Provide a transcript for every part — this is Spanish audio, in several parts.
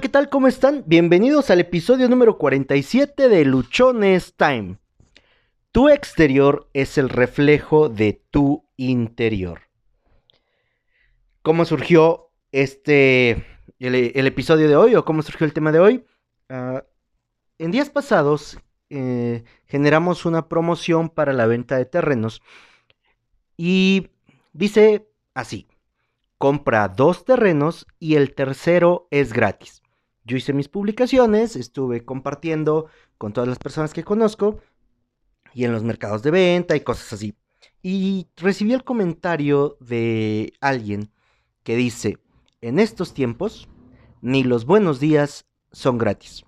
¿qué tal? ¿Cómo están? Bienvenidos al episodio número 47 de Luchones Time. Tu exterior es el reflejo de tu interior. ¿Cómo surgió este, el, episodio de hoy o cómo surgió el tema de hoy? Ah, en días pasados eh, generamos una promoción para la venta de terrenos y dice así compra dos terrenos y el tercero es gratis. Yo hice mis publicaciones, estuve compartiendo con todas las personas que conozco y en los mercados de venta y cosas así. Y recibí el comentario de alguien que dice, en estos tiempos, ni los buenos días son gratis.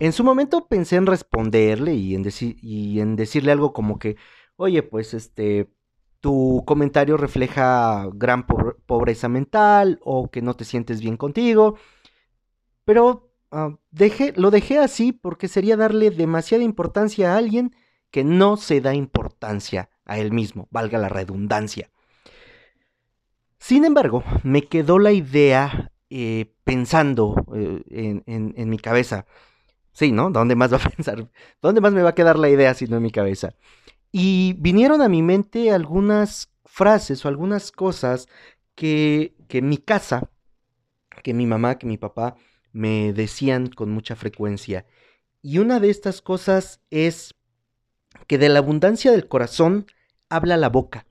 En su momento pensé en responderle y en, y en decirle algo como que, oye, pues este, tu comentario refleja gran pobreza mental o que no te sientes bien contigo. Pero ah, lo dejé así porque sería darle demasiada importancia a alguien que no se da importancia a él mismo, valga la redundancia. Sin embargo, me quedó la idea eh, pensando eh, en, en mi cabeza. Sí, ¿no? ¿Dónde más va a pensar? ¿Dónde más me va a quedar la idea si no en mi cabeza? Y vinieron a mi mente algunas frases o algunas cosas que, que mi casa, que mi mamá, que mi papá me decían con mucha frecuencia. Y una de estas cosas es que de la abundancia del corazón habla la boca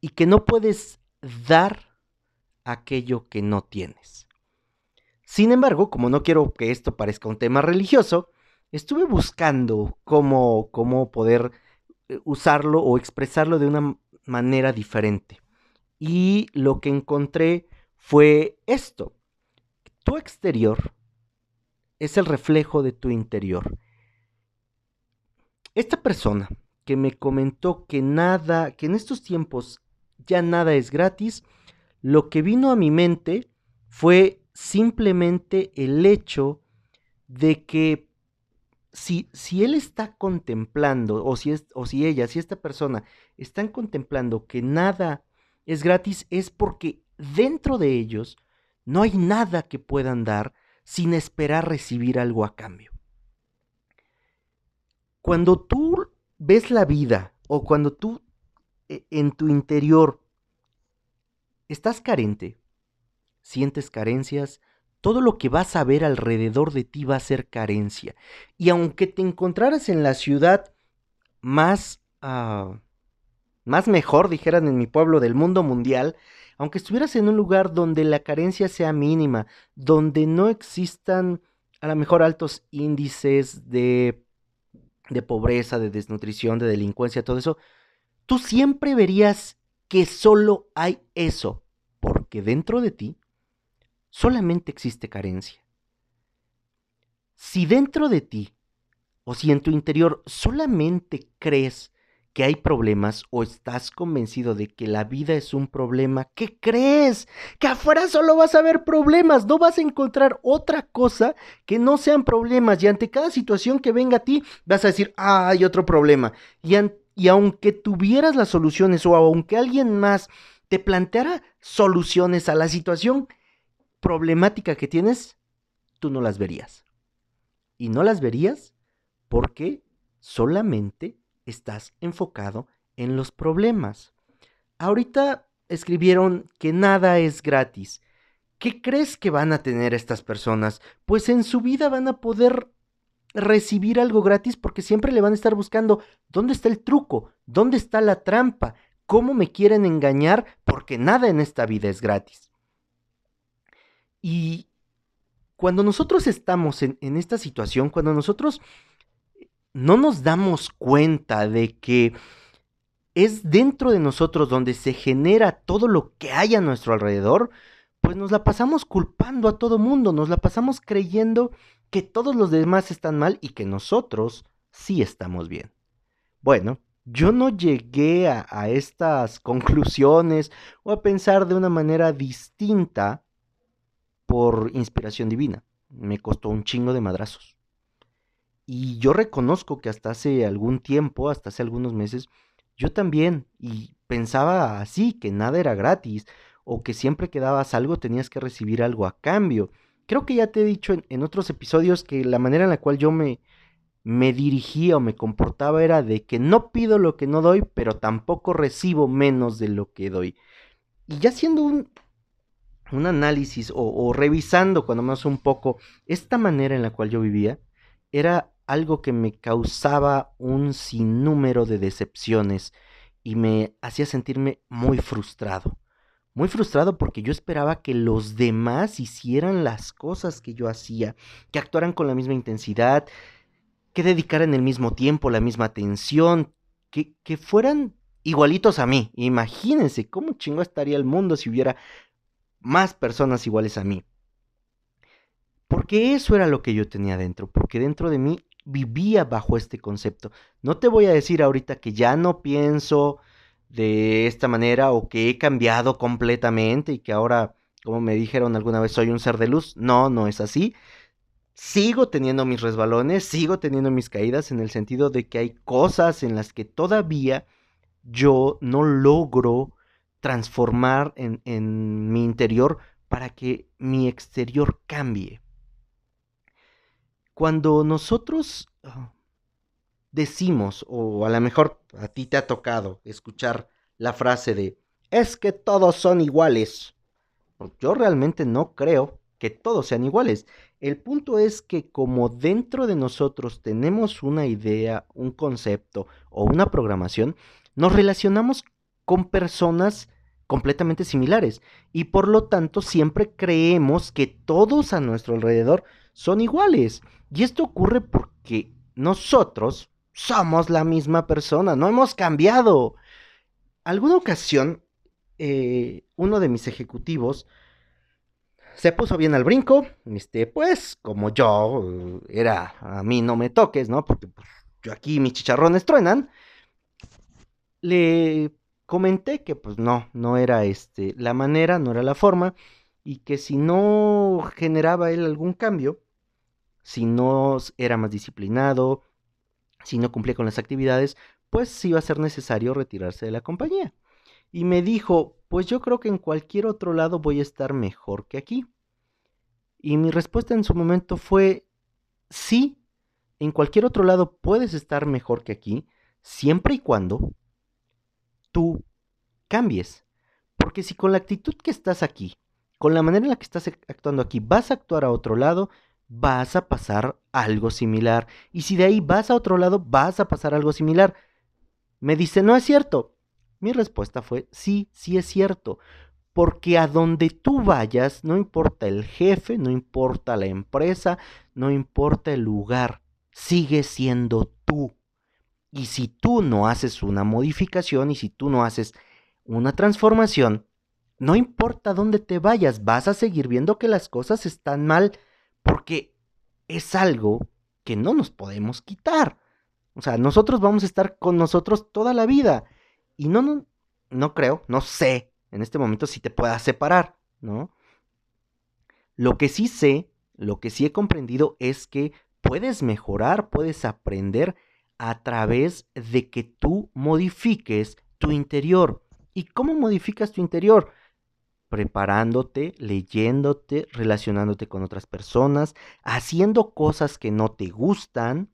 y que no puedes dar aquello que no tienes. Sin embargo, como no quiero que esto parezca un tema religioso, estuve buscando cómo, cómo poder eh, usarlo o expresarlo de una manera diferente. Y lo que encontré fue esto. Tu exterior es el reflejo de tu interior. Esta persona que me comentó que nada, que en estos tiempos ya nada es gratis, lo que vino a mi mente fue simplemente el hecho de que si, si él está contemplando, o si, es, o si ella, si esta persona están contemplando que nada es gratis, es porque dentro de ellos no hay nada que puedan dar sin esperar recibir algo a cambio. Cuando tú ves la vida o cuando tú e, en tu interior estás carente, sientes carencias, todo lo que vas a ver alrededor de ti va a ser carencia. Y aunque te encontraras en la ciudad más, ah, más mejor, dijeran en mi pueblo, del mundo mundial, aunque estuvieras en un lugar donde la carencia sea mínima, donde no existan a lo mejor altos índices de, de pobreza, de desnutrición, de delincuencia, todo eso, tú siempre verías que solo hay eso, porque dentro de ti solamente existe carencia. Si dentro de ti o si en tu interior solamente crees que hay problemas o estás convencido de que la vida es un problema, ¿qué crees? Que afuera solo vas a ver problemas, no vas a encontrar otra cosa que no sean problemas y ante cada situación que venga a ti vas a decir, ah, hay otro problema. Y, y aunque tuvieras las soluciones o aunque alguien más te planteara soluciones a la situación, problemática que tienes, tú no las verías. Y no las verías porque solamente estás enfocado en los problemas. Ahorita escribieron que nada es gratis. ¿Qué crees que van a tener estas personas? Pues en su vida van a poder recibir algo gratis porque siempre le van a estar buscando dónde está el truco, dónde está la trampa, cómo me quieren engañar porque nada en esta vida es gratis. Y cuando nosotros estamos en, esta situación, cuando nosotros no nos damos cuenta de que es dentro de nosotros donde se genera todo lo que hay a nuestro alrededor, pues nos la pasamos culpando a todo mundo, nos la pasamos creyendo que todos los demás están mal y que nosotros sí estamos bien. Bueno, yo no llegué a, estas conclusiones o a pensar de una manera distinta por inspiración divina. Me costó un chingo de madrazos. Y yo reconozco que hasta hace algún tiempo, hasta hace algunos meses, yo también, y pensaba así, que nada era gratis, o que siempre que dabas algo tenías que recibir algo a cambio. creo que ya te he dicho en, otros episodios que la manera en la cual yo me, me dirigía o me comportaba era de que no pido lo que no doy, pero tampoco recibo menos de lo que doy. Y ya siendo un, un análisis o, o, revisando cuando menos un poco esta manera en la cual yo vivía, era algo que me causaba un sinnúmero de decepciones y me hacía sentirme muy frustrado. Muy frustrado porque yo esperaba que los demás hicieran las cosas que yo hacía, que actuaran con la misma intensidad, que dedicaran el mismo tiempo, la misma atención, que, que fueran igualitos a mí. Imagínense cómo chingo estaría el mundo si hubiera más personas iguales a mí. Porque eso era lo que yo tenía dentro, porque dentro de mí vivía bajo este concepto. No te voy a decir ahorita que ya no pienso de esta manera o que he cambiado completamente y que ahora, como me dijeron alguna vez, soy un ser de luz. No, no es así. Sigo teniendo mis resbalones, sigo teniendo mis caídas en el sentido de que hay cosas en las que todavía yo no logro transformar en, en mi interior para que mi exterior cambie. Cuando nosotros ah, decimos, o a lo mejor a ti te ha tocado escuchar la frase de, es que todos son iguales. Pues yo realmente no creo que todos sean iguales. El punto es que como dentro de nosotros tenemos una idea, un concepto o una programación, nos relacionamos con personas completamente similares y por lo tanto siempre creemos que todos a nuestro alrededor son iguales. Y esto ocurre porque nosotros somos la misma persona, no hemos cambiado. Alguna ocasión, eh, uno de mis ejecutivos se puso bien al brinco, este, pues como yo era, a mí no me toques, ¿no? Porque pues, yo aquí mis chicharrones truenan. Le comenté que pues no, no era este, la manera, no era la forma, y que si no generaba él algún cambio, si no era más disciplinado, si no cumplía con las actividades, pues iba a ser necesario retirarse de la compañía. Y me dijo, pues yo creo que en cualquier otro lado voy a estar mejor que aquí. Y mi respuesta en su momento fue, sí, en cualquier otro lado puedes estar mejor que aquí, siempre y cuando tú cambies. Porque si con la actitud que estás aquí, con la manera en la que estás actuando aquí, vas a actuar a otro lado, vas a pasar algo similar. Y si de ahí vas a otro lado, vas a pasar algo similar. Me dice, no es cierto. Mi respuesta fue, sí, sí es cierto. Porque a donde tú vayas, no importa el jefe, no importa la empresa, no importa el lugar, sigue siendo tú. Y si tú no haces una modificación y si tú no haces una transformación, no importa dónde te vayas, vas a seguir viendo que las cosas están mal porque es algo que no nos podemos quitar. O sea, nosotros vamos a estar con nosotros toda la vida. Y no, no, no creo, no sé en este momento si te puedas separar, ¿no? Lo que sí sé, lo que sí he comprendido es que puedes mejorar, puedes aprender a través de que tú modifiques tu interior. ¿Y cómo modificas tu interior? preparándote, leyéndote, relacionándote con otras personas, haciendo cosas que no te gustan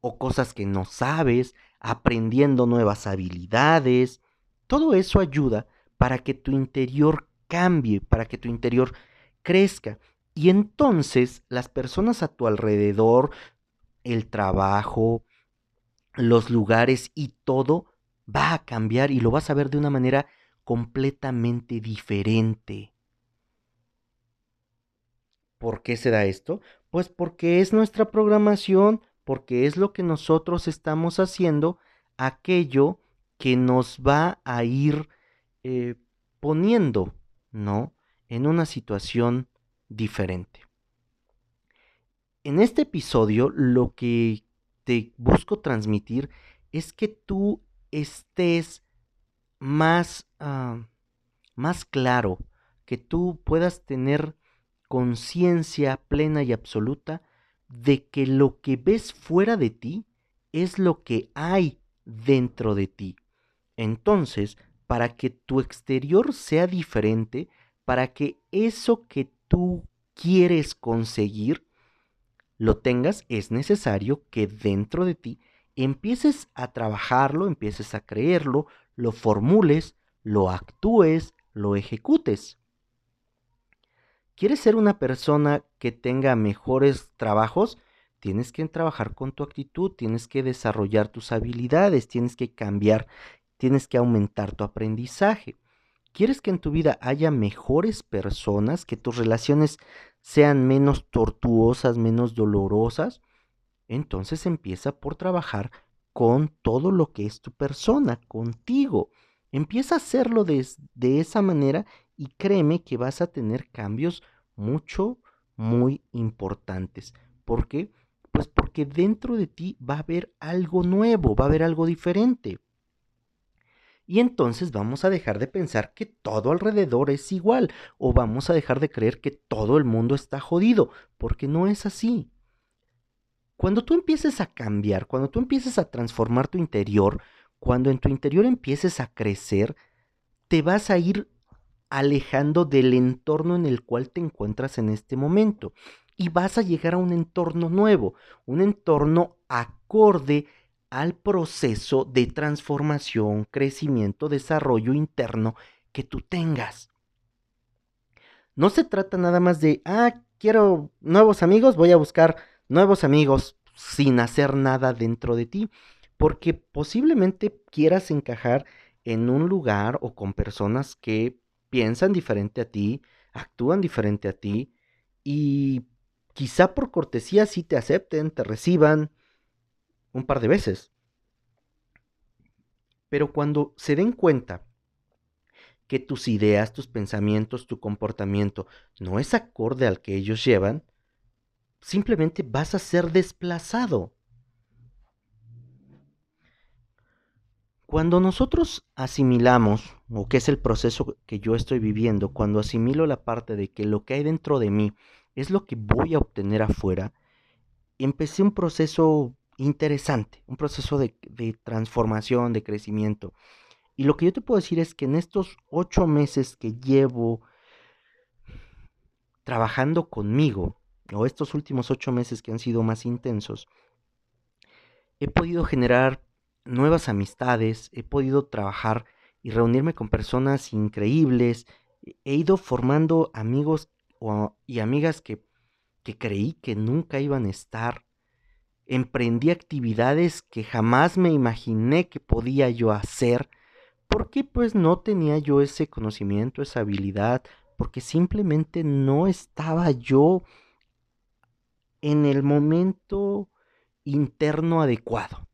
o cosas que no sabes, aprendiendo nuevas habilidades. Todo eso ayuda para que tu interior cambie, para que tu interior crezca. Y entonces las personas a tu alrededor, el trabajo, los lugares y todo va a cambiar y lo vas a ver de una manera completamente diferente. ¿Por qué se da esto? Pues porque es nuestra programación, porque es lo que nosotros estamos haciendo, aquello que nos va a ir eh, poniendo, ¿no? En una situación diferente. En este episodio lo que te busco transmitir es que tú estés más, ah, más claro, que tú puedas tener conciencia plena y absoluta de que lo que ves fuera de ti es lo que hay dentro de ti. Entonces, para que tu exterior sea diferente, para que eso que tú quieres conseguir, lo tengas, es necesario que dentro de ti empieces a trabajarlo, empieces a creerlo, lo formules, lo actúes, lo ejecutes. ¿Quieres ser una persona que tenga mejores trabajos? Tienes que trabajar con tu actitud, tienes que desarrollar tus habilidades, tienes que cambiar, tienes que aumentar tu aprendizaje. ¿Quieres que en tu vida haya mejores personas, que tus relaciones sean menos tortuosas, menos dolorosas? Entonces empieza por trabajar con todo lo que es tu persona, contigo. Empieza a hacerlo de, esa manera y créeme que vas a tener cambios mucho, muy importantes. ¿Por qué? Pues porque dentro de ti va a haber algo nuevo, va a haber algo diferente. Y entonces vamos a dejar de pensar que todo alrededor es igual o vamos a dejar de creer que todo el mundo está jodido, porque no es así. Cuando tú empieces a cambiar, cuando tú empieces a transformar tu interior, cuando en tu interior empieces a crecer, te vas a ir alejando del entorno en el cual te encuentras en este momento y vas a llegar a un entorno nuevo, un entorno acorde al proceso de transformación, crecimiento, desarrollo interno que tú tengas. No se trata nada más de, ah, quiero nuevos amigos, voy a buscar nuevos amigos sin hacer nada dentro de ti, porque posiblemente quieras encajar en un lugar o con personas que piensan diferente a ti, actúan diferente a ti y quizá por cortesía sí te acepten, te reciban un par de veces. Pero cuando se den cuenta que tus ideas, tus pensamientos, tu comportamiento no es acorde al que ellos llevan, simplemente vas a ser desplazado. Cuando nosotros asimilamos, o que es el proceso que yo estoy viviendo, cuando asimilo la parte de que lo que hay dentro de mí es lo que voy a obtener afuera, empecé un proceso interesante, un proceso de, transformación, de crecimiento. Y lo que yo te puedo decir es que en estos ocho meses que llevo trabajando conmigo, o estos últimos ocho meses que han sido más intensos, he podido generar nuevas amistades, he podido trabajar y reunirme con personas increíbles, he ido formando amigos y amigas que, creí que nunca iban a estar, emprendí actividades que jamás me imaginé que podía yo hacer, porque pues no tenía yo ese conocimiento, esa habilidad, porque simplemente no estaba yo en el momento interno adecuado.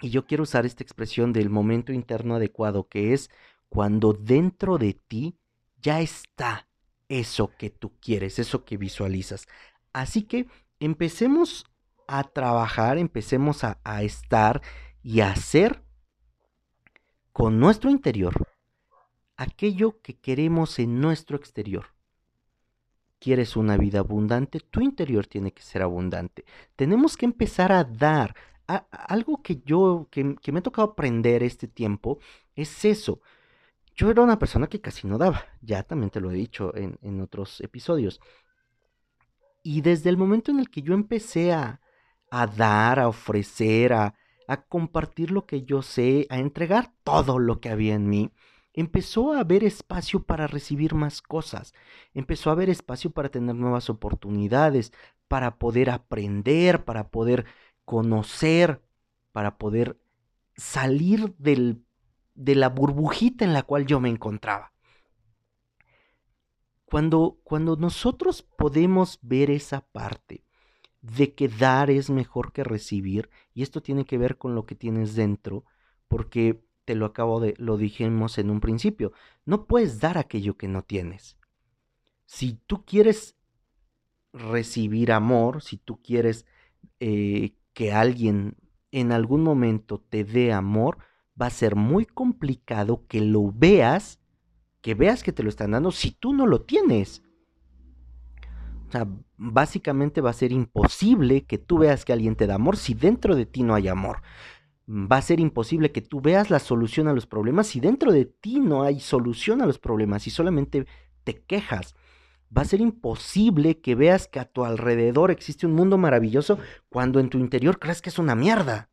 Y yo quiero usar esta expresión del momento interno adecuado, que es cuando dentro de ti ya está eso que tú quieres, eso que visualizas. Así que empecemos a trabajar, empecemos a, estar y a hacer con nuestro interior aquello que queremos en nuestro exterior. ¿Quieres una vida abundante? Tu interior tiene que ser abundante. Tenemos que empezar a dar, algo que yo, que, me ha tocado aprender este tiempo, es eso. Yo era una persona que casi no daba, ya también te lo he dicho en, otros episodios. Y desde el momento en el que yo empecé a, a dar, a ofrecer, a, a compartir lo que yo sé, a entregar todo lo que había en mí, empezó a haber espacio para recibir más cosas, empezó a haber espacio para tener nuevas oportunidades, para poder aprender, para poder conocer, para poder salir del, de la burbujita en la cual yo me encontraba. Cuando, nosotros podemos ver esa parte de que dar es mejor que recibir, y esto tiene que ver con lo que tienes dentro, porque te lo acabo de, lo dijimos en un principio, no puedes dar aquello que no tienes. Si tú quieres recibir amor, si tú quieres eh, que alguien en algún momento te dé amor, va a ser muy complicado que lo veas, que veas que te lo están dando si tú no lo tienes. O sea, básicamente va a ser imposible que tú veas que alguien te da amor si dentro de ti no hay amor. Va a ser imposible que tú veas la solución a los problemas si dentro de ti no hay solución a los problemas y solamente te quejas. Va a ser imposible que veas que a tu alrededor existe un mundo maravilloso cuando en tu interior crees que es una mierda.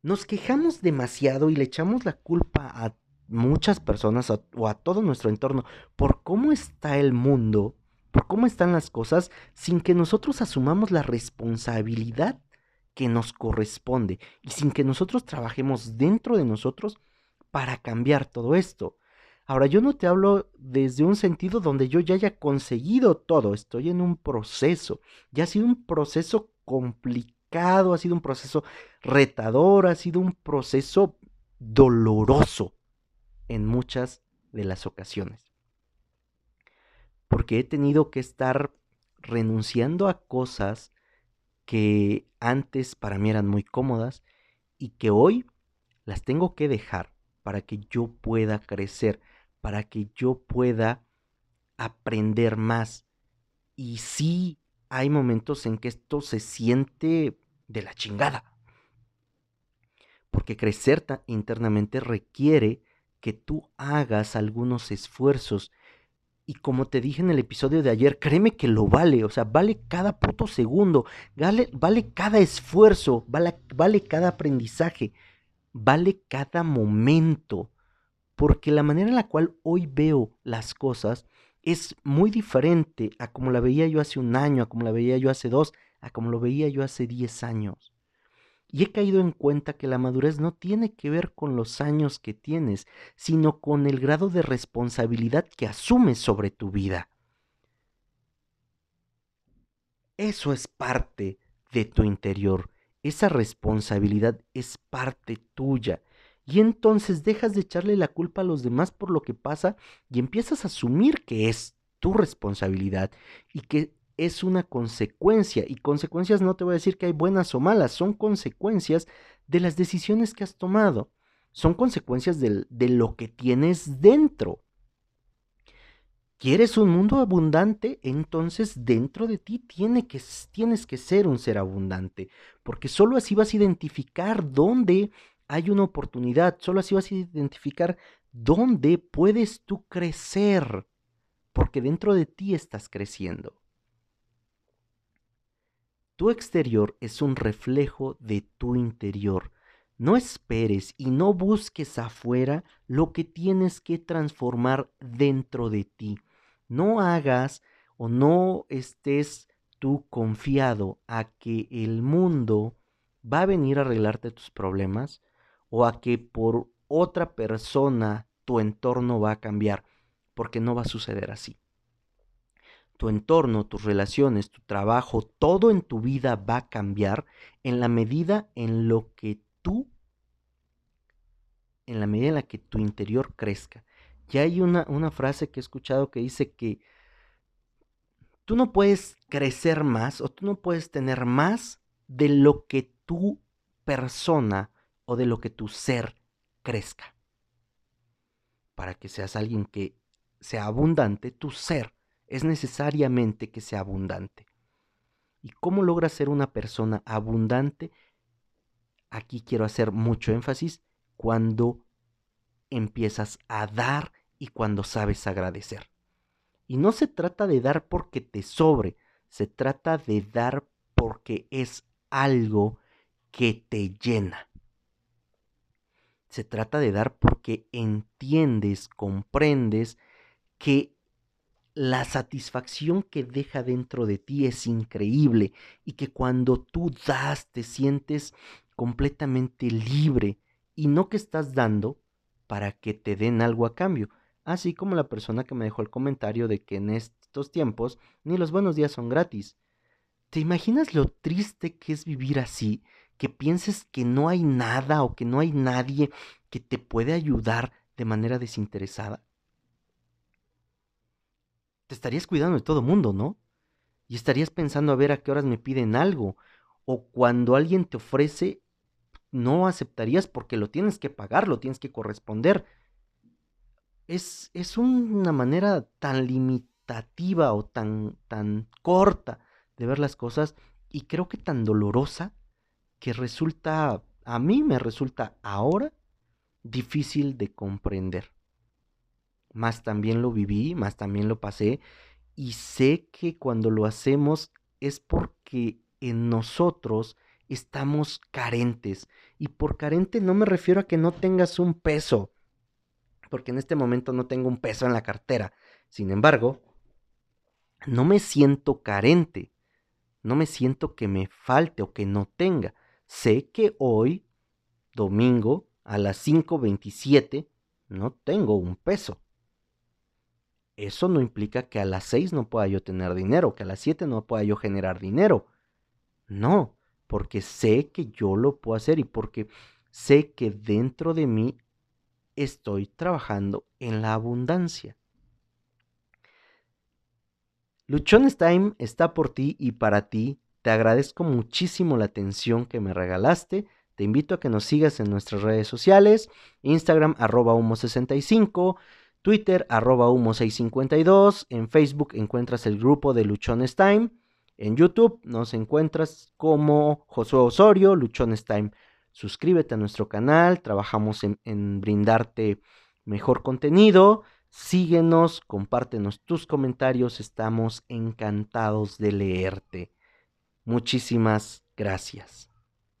Nos quejamos demasiado y le echamos la culpa a muchas personas o a todo nuestro entorno por cómo está el mundo, por cómo están las cosas, sin que nosotros asumamos la responsabilidad que nos corresponde y sin que nosotros trabajemos dentro de nosotros para cambiar todo esto. Ahora, yo no te hablo desde un sentido donde yo ya haya conseguido todo, estoy en un proceso, ya ha sido un proceso complicado, ha sido un proceso retador, ha sido un proceso doloroso en muchas de las ocasiones. Porque he tenido que estar renunciando a cosas que antes para mí eran muy cómodas y que hoy las tengo que dejar para que yo pueda crecer, para que yo pueda aprender más. Y sí hay momentos en que esto se siente de la chingada. Porque crecer internamente requiere que tú hagas algunos esfuerzos. Y como te dije en el episodio de ayer, créeme que lo vale, o sea, vale cada puto segundo, vale, vale cada esfuerzo, vale, vale cada aprendizaje, vale cada momento. Porque la manera en la cual hoy veo las cosas es muy diferente a como la veía yo hace un año, a como la veía yo hace dos, a como lo veía yo hace diez años. Y he caído en cuenta que la madurez no tiene que ver con los años que tienes, sino con el grado de responsabilidad que asumes sobre tu vida. Eso es parte de tu interior. Esa responsabilidad es parte tuya. Y entonces dejas de echarle la culpa a los demás por lo que pasa y empiezas a asumir que es tu responsabilidad y que es una consecuencia. Y consecuencias no te voy a decir que hay buenas o malas, son consecuencias de las decisiones que has tomado. Son consecuencias de, lo que tienes dentro. ¿Quieres un mundo abundante? Entonces dentro de ti tiene que, tienes que ser un ser abundante, porque solo así vas a identificar dónde hay una oportunidad, solo así vas a identificar dónde puedes tú crecer, porque dentro de ti estás creciendo. Tu exterior es un reflejo de tu interior. No esperes y no busques afuera lo que tienes que transformar dentro de ti. No hagas o no estés tú confiado a que el mundo va a venir a arreglarte tus problemas o a que por otra persona tu entorno va a cambiar, porque no va a suceder así tu entorno, tus relaciones, tu trabajo, todo en tu vida va a cambiar en la medida en lo que tú, en la medida en la que tu interior crezca. Ya hay una, una frase que he escuchado que dice que tú no puedes crecer más o tú no puedes tener más de lo que tu persona o de lo que tu ser crezca. Para que seas alguien que sea abundante, tu ser es necesariamente que sea abundante. ¿Y cómo logras ser una persona abundante? Aquí quiero hacer mucho énfasis cuando empiezas a dar y cuando sabes agradecer. Y no se trata de dar porque te sobre, se trata de dar porque es algo que te llena. Se trata de dar porque entiendes, comprendes que la satisfacción que deja dentro de ti es increíble y que cuando tú das te sientes completamente libre y no que estás dando para que te den algo a cambio, así como la persona que me dejó el comentario de que en estos tiempos ni los buenos días son gratis. ¿Te imaginas lo triste que es vivir así? Que pienses que no hay nada o que no hay nadie que te puede ayudar de manera desinteresada te estarías cuidando de todo mundo, ¿no? Y estarías pensando a ver a qué horas me piden algo. O cuando alguien te ofrece, no aceptarías porque lo tienes que pagar, lo tienes que corresponder. Es, es una manera tan limitativa o tan, tan corta de ver las cosas y creo que tan dolorosa que resulta, a mí me resulta ahora difícil de comprender. Más también lo viví, más también lo pasé, y sé que cuando lo hacemos es porque en nosotros estamos carentes. Y por carente no me refiero a que no tengas un peso, porque en este momento no tengo un peso en la cartera. Sin embargo, no me siento carente, no me siento que me falte o que no tenga. Sé que hoy, domingo, a las 5.27, no tengo un peso. Eso no implica que a las 6 no pueda yo tener dinero, que a las 7 no pueda yo generar dinero. No, porque sé que yo lo puedo hacer y porque sé que dentro de mí estoy trabajando en la abundancia. Luchones Time está por ti y para ti. Te agradezco muchísimo la atención que me regalaste. Te invito a que nos sigas en nuestras redes sociales, Instagram arroba humo65, Twitter arroba humo652, en Facebook encuentras el grupo de Luchones Time, en YouTube nos encuentras como Josué Osorio, Luchones Time. Suscríbete a nuestro canal, trabajamos en, en brindarte mejor contenido. Síguenos, compártenos tus comentarios, estamos encantados de leerte. Muchísimas gracias.